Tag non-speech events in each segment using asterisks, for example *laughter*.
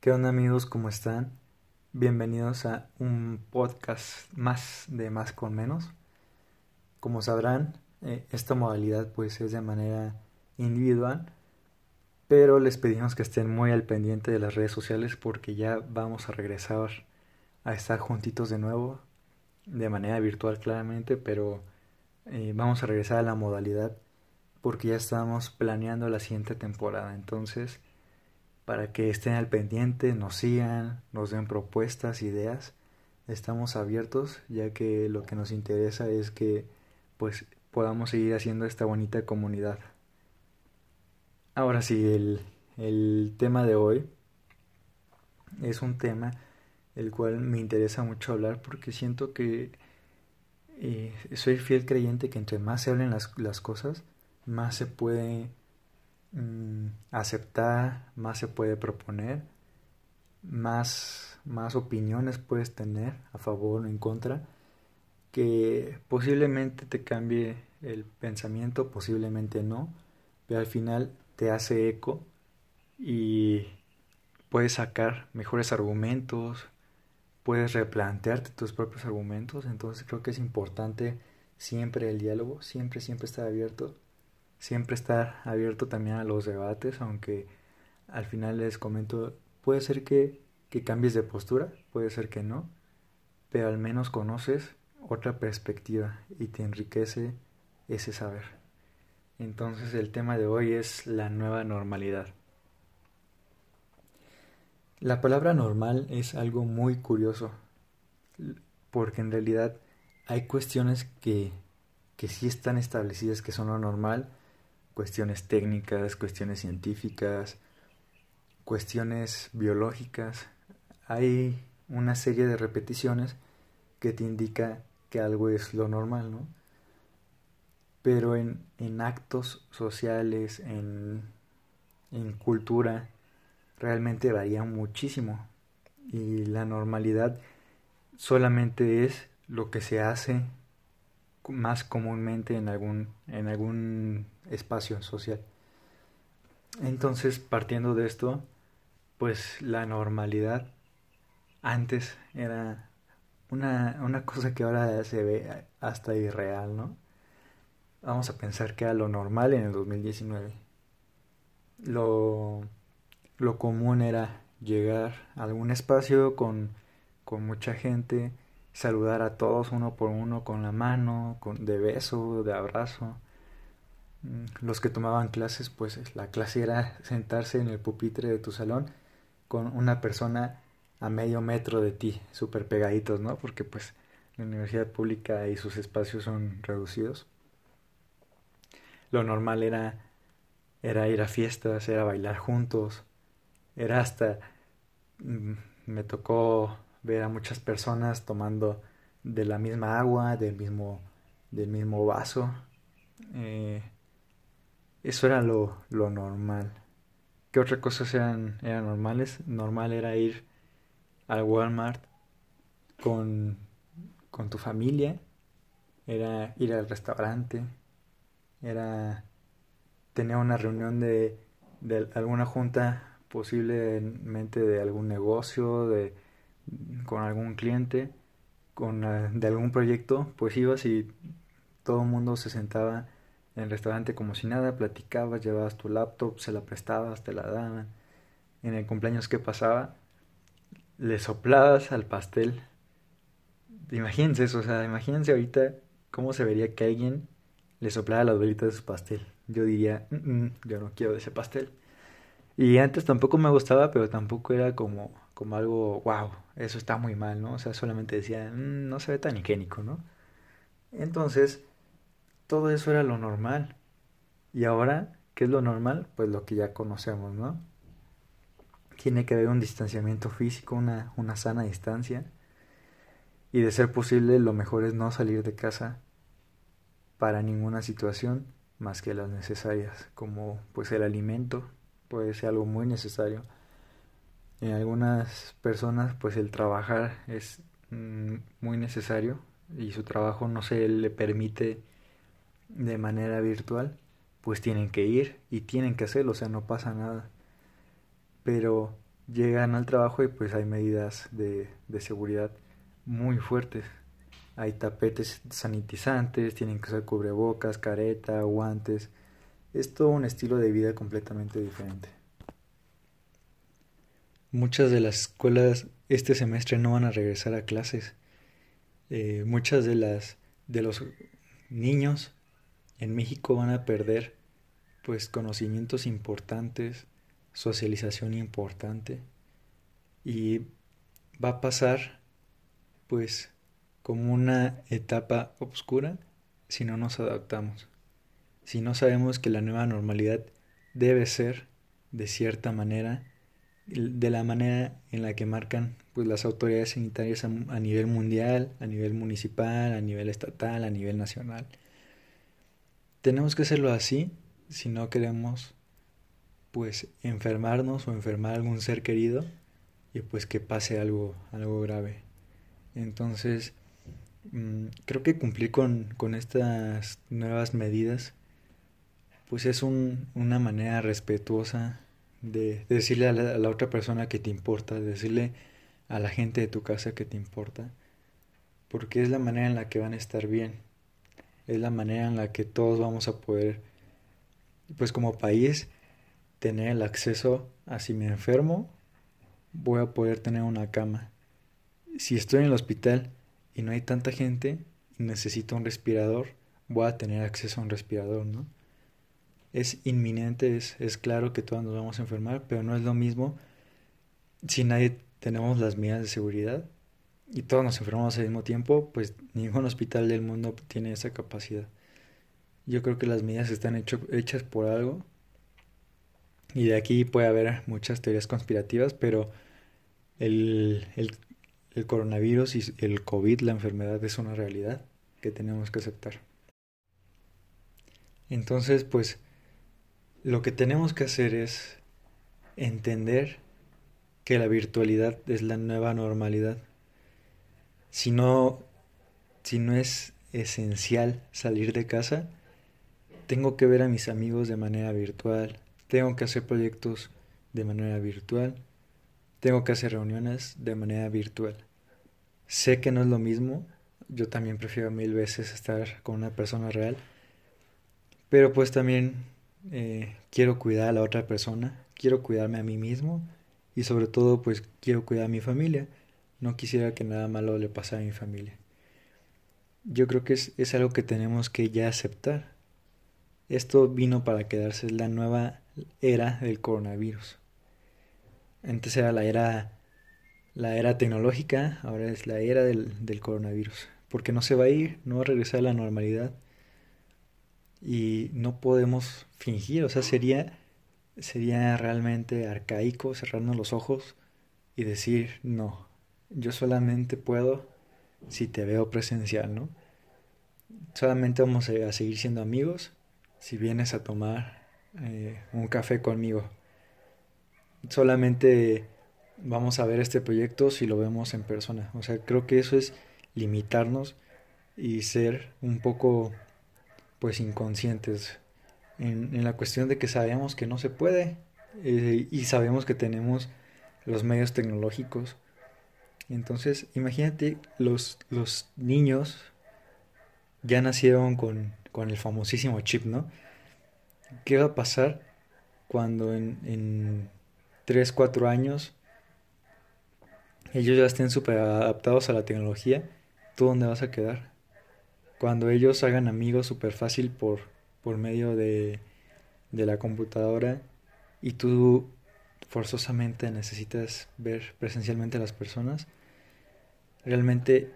¿Qué onda amigos? ¿Cómo están? Bienvenidos a un podcast más de más con menos. Como sabrán, eh, esta modalidad pues es de manera individual, pero les pedimos que estén muy al pendiente de las redes sociales porque ya vamos a regresar a estar juntitos de nuevo, de manera virtual claramente, pero eh, vamos a regresar a la modalidad porque ya estamos planeando la siguiente temporada. Entonces, para que estén al pendiente, nos sigan, nos den propuestas, ideas. Estamos abiertos, ya que lo que nos interesa es que pues podamos seguir haciendo esta bonita comunidad. Ahora sí, el, el tema de hoy es un tema el cual me interesa mucho hablar porque siento que eh, soy fiel creyente que entre más se hablen las, las cosas, más se puede mm, aceptar, más se puede proponer, más, más opiniones puedes tener a favor o en contra, que posiblemente te cambie el pensamiento, posiblemente no, pero al final te hace eco y puedes sacar mejores argumentos, puedes replantearte tus propios argumentos, entonces creo que es importante siempre el diálogo, siempre, siempre estar abierto siempre estar abierto también a los debates, aunque al final les comento, puede ser que, que cambies de postura, puede ser que no, pero al menos conoces otra perspectiva y te enriquece ese saber. Entonces el tema de hoy es la nueva normalidad. La palabra normal es algo muy curioso, porque en realidad hay cuestiones que, que sí están establecidas que son lo normal cuestiones técnicas, cuestiones científicas, cuestiones biológicas. Hay una serie de repeticiones que te indica que algo es lo normal, ¿no? Pero en, en actos sociales, en, en cultura, realmente varía muchísimo. Y la normalidad solamente es lo que se hace más comúnmente en algún, en algún espacio social. Entonces, partiendo de esto, pues la normalidad antes era una, una cosa que ahora se ve hasta irreal, ¿no? Vamos a pensar que era lo normal en el 2019. Lo, lo común era llegar a algún espacio con, con mucha gente, saludar a todos uno por uno con la mano, con, de beso, de abrazo. Mm, los que tomaban clases, pues la clase era *laughs* sentarse en el pupitre de tu salón con una persona a medio metro de ti, súper pegaditos, ¿no? Porque pues la universidad pública y sus espacios son reducidos. Lo normal era, era ir a fiestas, era bailar juntos, era hasta... Mm, me tocó ver a muchas personas tomando de la misma agua, del mismo, del mismo vaso. Eh, eso era lo, lo, normal. ¿Qué otras cosas eran, eran normales? Normal era ir al Walmart con, con tu familia, era ir al restaurante, era tener una reunión de, de alguna junta posiblemente de algún negocio, de con algún cliente, con, eh, de algún proyecto, pues ibas y todo el mundo se sentaba en el restaurante como si nada, platicabas, llevabas tu laptop, se la prestabas, te la daban. En el cumpleaños que pasaba, le soplabas al pastel. Imagínense eso, o sea, imagínense ahorita cómo se vería que alguien le soplara las velitas de su pastel. Yo diría, mm, mm, yo no quiero ese pastel. Y antes tampoco me gustaba, pero tampoco era como como algo, wow, eso está muy mal, ¿no? O sea, solamente decía, mm, no se ve tan higiénico, ¿no? Entonces, todo eso era lo normal. Y ahora, ¿qué es lo normal? Pues lo que ya conocemos, ¿no? Tiene que haber un distanciamiento físico, una, una sana distancia. Y de ser posible, lo mejor es no salir de casa para ninguna situación más que las necesarias, como pues el alimento, puede ser algo muy necesario en algunas personas pues el trabajar es mm, muy necesario y su trabajo no se le permite de manera virtual, pues tienen que ir y tienen que hacerlo, o sea, no pasa nada. Pero llegan al trabajo y pues hay medidas de, de seguridad muy fuertes. Hay tapetes sanitizantes, tienen que usar cubrebocas, careta, guantes. Es todo un estilo de vida completamente diferente. Muchas de las escuelas este semestre no van a regresar a clases. Eh, muchas de las de los niños en México van a perder pues conocimientos importantes, socialización importante y va a pasar pues como una etapa oscura si no nos adaptamos. Si no sabemos que la nueva normalidad debe ser de cierta manera, de la manera en la que marcan pues las autoridades sanitarias a, nivel mundial, a nivel municipal, a nivel estatal, a nivel nacional. Tenemos que hacerlo así si no queremos pues enfermarnos o enfermar a algún ser querido y pues que pase algo, algo grave. Entonces, mm, creo que cumplir con, con, estas nuevas medidas pues es un, una manera respetuosa de, decirle a la, otra persona que te importa, de decirle a la gente de tu casa que te importa, porque es la manera en la que van a estar bien, es la manera en la que todos vamos a poder, pues como país, tener el acceso a si me enfermo, voy a poder tener una cama. Si estoy en el hospital y no hay tanta gente y necesito un respirador, voy a tener acceso a un respirador, ¿no? Es inminente, es, es claro que todos nos vamos a enfermar, pero no es lo mismo si nadie tenemos las medidas de seguridad y todos nos enfermamos al mismo tiempo, pues ningún hospital del mundo tiene esa capacidad. Yo creo que las medidas están hechas por algo y de aquí puede haber muchas teorías conspirativas, pero el, el, el coronavirus y el COVID, la enfermedad, es una realidad que tenemos que aceptar. Entonces, pues, lo que tenemos que hacer es entender que la virtualidad es la nueva normalidad. Si no, si no es esencial salir de casa, tengo que ver a mis amigos de manera virtual, tengo que hacer proyectos de manera virtual, tengo que hacer reuniones de manera virtual. Sé que no es lo mismo, yo también prefiero mil veces estar con una persona real, pero pues también eh, quiero cuidar a la otra persona, quiero cuidarme a mí mismo y sobre todo pues quiero cuidar a mi familia. No quisiera que nada malo le pasara a mi familia. Yo creo que es, es algo que tenemos que ya aceptar. Esto vino para quedarse, es la nueva era del coronavirus. Antes era la era, la era tecnológica, ahora es la era del, del coronavirus. Porque no se va a ir, no va a regresar a la normalidad. Y no podemos fingir, o sea, sería, sería realmente arcaico cerrarnos los ojos y decir, no, yo solamente puedo si te veo presencial, ¿no? Solamente vamos a seguir siendo amigos si vienes a tomar eh, un café conmigo. Solamente vamos a ver este proyecto si lo vemos en persona. O sea, creo que eso es limitarnos y ser un poco pues inconscientes en, en la cuestión de que sabemos que no se puede eh, y sabemos que tenemos los medios tecnológicos. Entonces, imagínate, los, los niños ya nacieron con, con el famosísimo chip, ¿no? ¿Qué va a pasar cuando en, en 3, 4 años ellos ya estén súper adaptados a la tecnología? ¿Tú dónde vas a quedar? Cuando ellos hagan amigos súper fácil por, por medio de, de la computadora y tú forzosamente necesitas ver presencialmente a las personas, realmente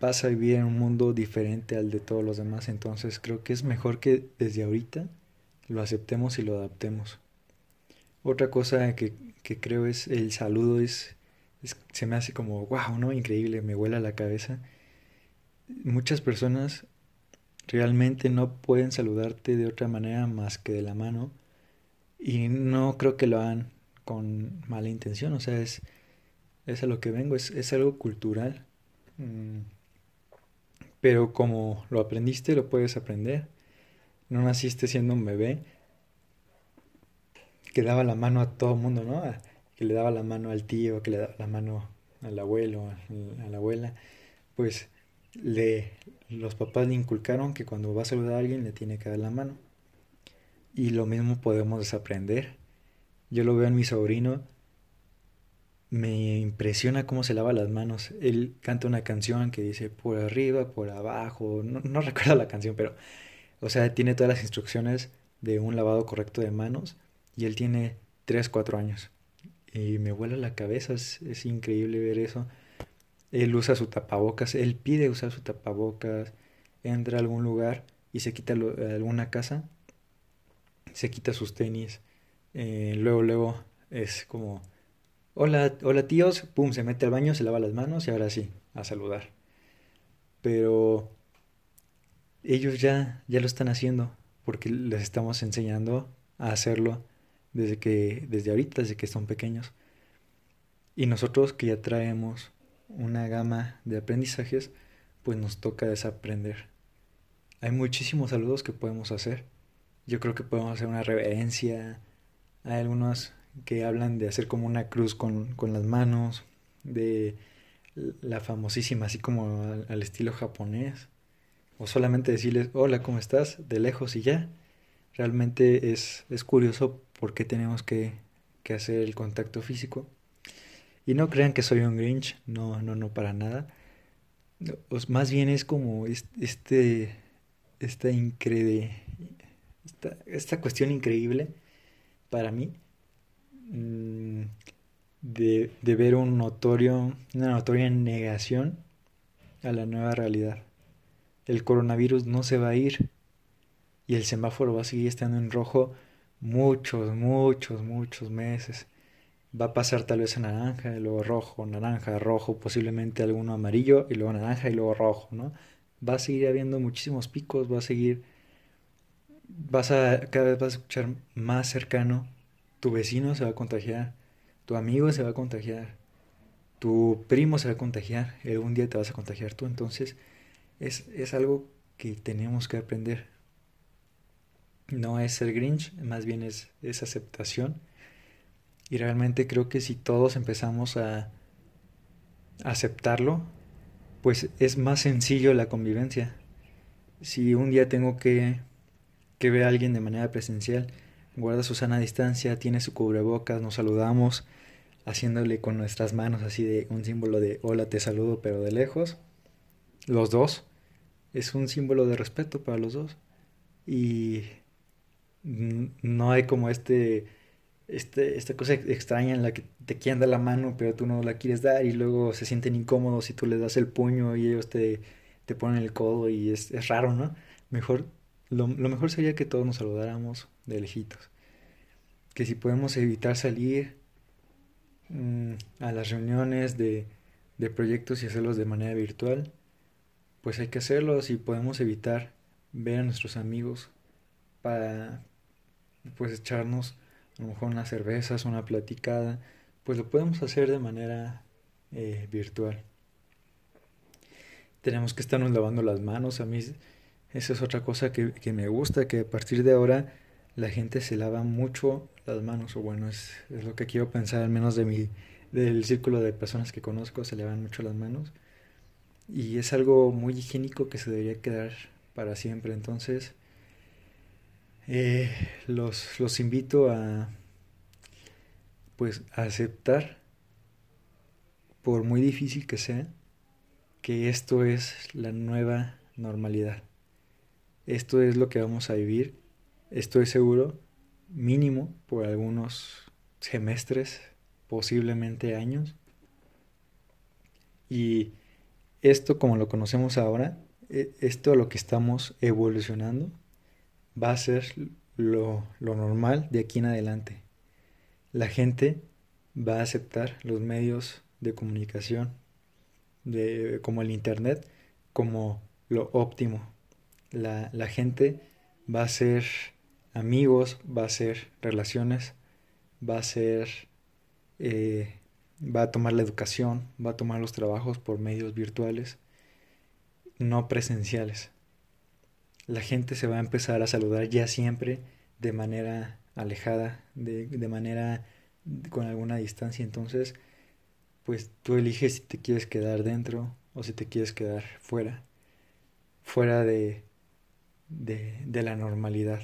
vas a vivir en un mundo diferente al de todos los demás. Entonces creo que es mejor que desde ahorita lo aceptemos y lo adaptemos. Otra cosa que, que creo es el saludo es, se me hace como wow, ¿no? Increíble, me vuela la cabeza. Muchas personas realmente no pueden saludarte de otra manera más que de la mano y no creo que lo hagan con mala intención, o sea, es, es a lo que vengo, es, es algo cultural. Mm pero como lo aprendiste, lo puedes aprender. No naciste siendo un bebé que daba la mano a todo el mundo, ¿no? que le daba la mano al tío, que le daba la mano al abuelo, a la abuela, pues le, los papás le inculcaron que cuando va a saludar a alguien le tiene que dar la mano. Y lo mismo podemos desaprender. Yo lo veo en mi sobrino, me impresiona cómo se lava las manos. Él canta una canción que dice por arriba, por abajo, no, no *laughs* recuerdo la canción, pero, o sea, tiene todas las instrucciones de un lavado correcto de manos y él tiene 3, 4 años. Y me vuela la cabeza, es, increíble ver eso. Él usa su tapabocas, él pide usar su tapabocas, entra a algún lugar y se quita alguna casa, se quita sus tenis, eh, luego, luego es como, hola, hola tíos, pum, se mete al baño, se lava las manos y ahora sí, a saludar. Pero ellos ya, ya lo están haciendo porque les estamos enseñando a hacerlo desde que desde ahorita, desde que son pequeños. Y nosotros que ya traemos una gama de aprendizajes, pues nos toca desaprender. Hay muchísimos saludos que podemos hacer. Yo creo que podemos hacer una reverencia. Hay algunos que hablan de hacer como una cruz con, con las manos, de la famosísima, así como al, estilo japonés. O solamente decirles, hola, ¿cómo estás? De lejos y ya. Realmente es, es curioso por qué tenemos que, hacer el contacto físico. Y no crean que soy un Grinch, no, no, no, para nada. Pues más bien es como este, esta increíble, esta, esta, cuestión increíble para mí mm, de, de, ver un notorio, una notoria negación a la nueva realidad. El coronavirus no se va a ir y el semáforo va a seguir estando en rojo muchos, muchos, muchos meses. Va a pasar tal vez a naranja, y luego rojo, naranja, rojo, posiblemente alguno amarillo y luego naranja y luego rojo, ¿no? Va a seguir habiendo muchísimos picos, va a seguir, vas a, cada vez vas a escuchar más cercano, tu vecino se va a contagiar, tu amigo se va a contagiar, tu primo se va a contagiar, algún día te vas a contagiar tú, entonces es, es algo que tenemos que aprender no es ser Grinch, más bien es, aceptación. Y realmente creo que si todos empezamos a aceptarlo, pues es más sencillo la convivencia. Si un día tengo que, que ver a alguien de manera presencial, guarda su sana distancia, tiene su cubrebocas, nos saludamos, haciéndole con nuestras manos así de un símbolo de hola, te saludo, pero de lejos. Los dos. Es un símbolo de respeto para los dos. Y no hay como este, este, esta cosa extraña en la que te quieren dar la mano, pero tú no la quieres dar y luego se sienten incómodos si tú les das el puño y ellos te, te ponen el codo y es, es raro, ¿no? Mejor, lo, mejor sería que todos nos saludáramos de lejitos. Que si podemos evitar salir mm, a las reuniones de, de proyectos y hacerlos de manera virtual, pues hay que hacerlo. Si podemos evitar ver a nuestros amigos para, pues echarnos a lo mejor unas cervezas, una platicada, pues lo podemos hacer de manera eh, virtual. Tenemos que estarnos lavando las manos, a mí esa es otra cosa que, que me gusta, que a partir de ahora la gente se lava mucho las manos, o bueno, es, es, lo que quiero pensar, al menos de mi, del círculo de personas que conozco, se lavan mucho las manos. Y es algo muy higiénico que se debería quedar para siempre. Entonces, eh, los, los invito a pues aceptar por muy difícil que sea que esto es la nueva normalidad. Esto es lo que vamos a vivir esto es seguro mínimo por algunos semestres posiblemente años. Y esto como lo conocemos ahora e, esto a lo que estamos evolucionando va a ser lo, normal de aquí en adelante. La gente va a aceptar los medios de comunicación, de, como el Internet, como lo óptimo. La, gente va a ser amigos, va a ser relaciones, va a ser, eh, va a tomar la educación, va a tomar los trabajos por medios virtuales, no presenciales la gente se va a empezar a saludar ya siempre de manera alejada, de, manera con alguna distancia. Entonces, pues tú eliges si te quieres quedar dentro o si te quieres quedar fuera, fuera de, de, la normalidad.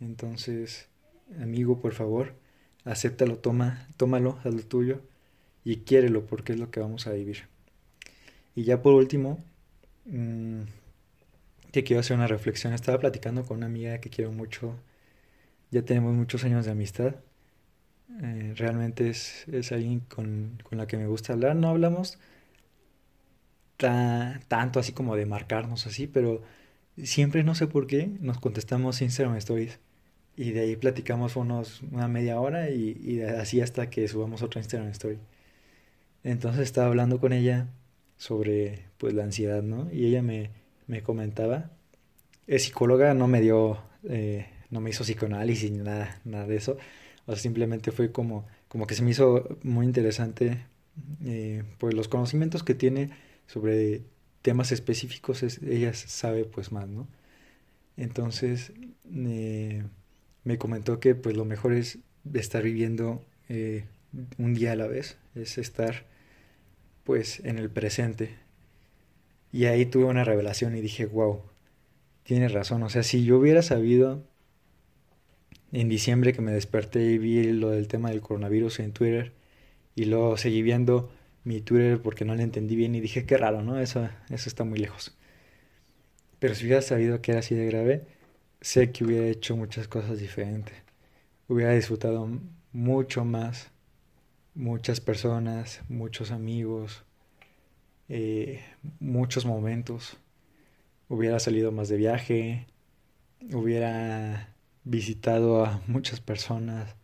Entonces, amigo, por favor, acéptalo, toma, tómalo, haz lo tuyo y quiérelo porque es lo que vamos a vivir. Y ya por último, mmm, quiero hacer una reflexión. Estaba platicando con una amiga que quiero mucho. Ya tenemos muchos años de amistad. Eh, realmente es, es alguien con, con, la que me gusta hablar. No hablamos tanto así como de marcarnos así, pero siempre no sé por qué nos contestamos Instagram Stories. Y de ahí platicamos unos, una media hora y, y así hasta que subamos otra Instagram Story. Entonces estaba hablando con ella sobre pues la ansiedad, ¿no? Y ella me, me comentaba, es psicóloga, no me dio, eh, no me hizo psicoanálisis ni nada, nada de eso. O sea, simplemente fue como, como que se me hizo muy interesante eh, pues los conocimientos que tiene sobre temas específicos, ella sabe pues más, ¿no? Entonces eh, me comentó que pues lo mejor es estar viviendo un día a la vez, es estar pues en el presente. Y ahí tuve una revelación y dije, wow, tienes razón. O sea, si yo hubiera sabido en diciembre que me desperté y vi lo del tema del coronavirus en Twitter y luego seguí viendo mi Twitter porque no le entendí bien y dije, qué raro, ¿no? Eso, eso está muy lejos. Pero si hubiera sabido que era así de grave, sé que hubiera hecho muchas cosas diferentes. Hubiera disfrutado mucho más muchas personas, muchos amigos, eh, muchos momentos. Hubiera salido más de viaje, hubiera visitado a muchas personas,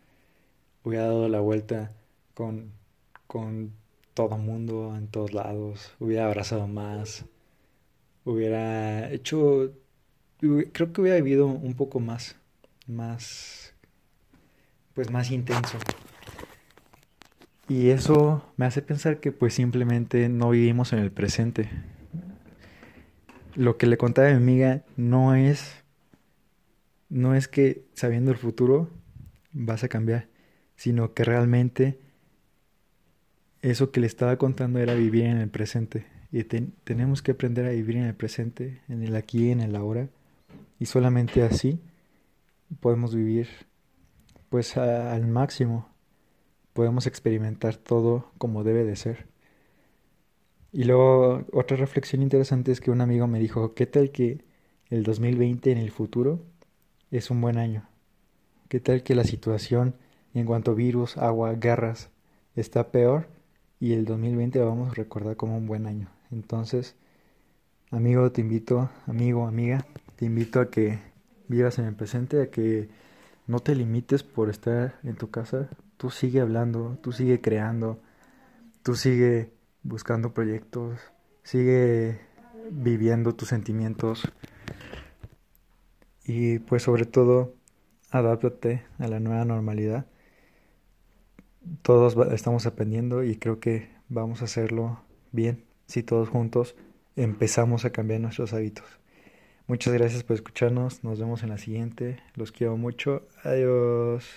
hubiera dado la vuelta con, con todo mundo, en todos lados, hubiera abrazado más, hubiera hecho, creo que hubiera vivido un poco más, más, pues más intenso. Y eso me hace pensar que pues simplemente no vivimos en el presente. Lo que le contaba mi amiga no es no es que sabiendo el futuro vas a cambiar, sino que realmente eso que le estaba contando era vivir en el presente. Y tenemos que aprender a vivir en el presente, en el aquí, en el ahora. Y solamente así podemos vivir pues al máximo podemos experimentar todo como debe de ser. Y luego otra reflexión interesante es que un amigo me dijo, ¿qué tal que el 2020 en el futuro es un buen año? ¿Qué tal que la situación en cuanto a virus, agua, guerras está peor y el 2020 lo vamos a recordar como un buen año? Entonces, amigo, te invito, amigo, amiga, te invito a que vivas en el presente, a que no te limites por estar en tu casa, tú sigue hablando, tú sigue creando, tú sigue buscando proyectos, sigue viviendo tus sentimientos y pues sobre todo adáptate a la nueva normalidad. Todos estamos aprendiendo y creo que vamos a hacerlo bien si todos juntos empezamos a cambiar nuestros hábitos. Muchas gracias por escucharnos, nos vemos en la siguiente, los quiero mucho, adiós.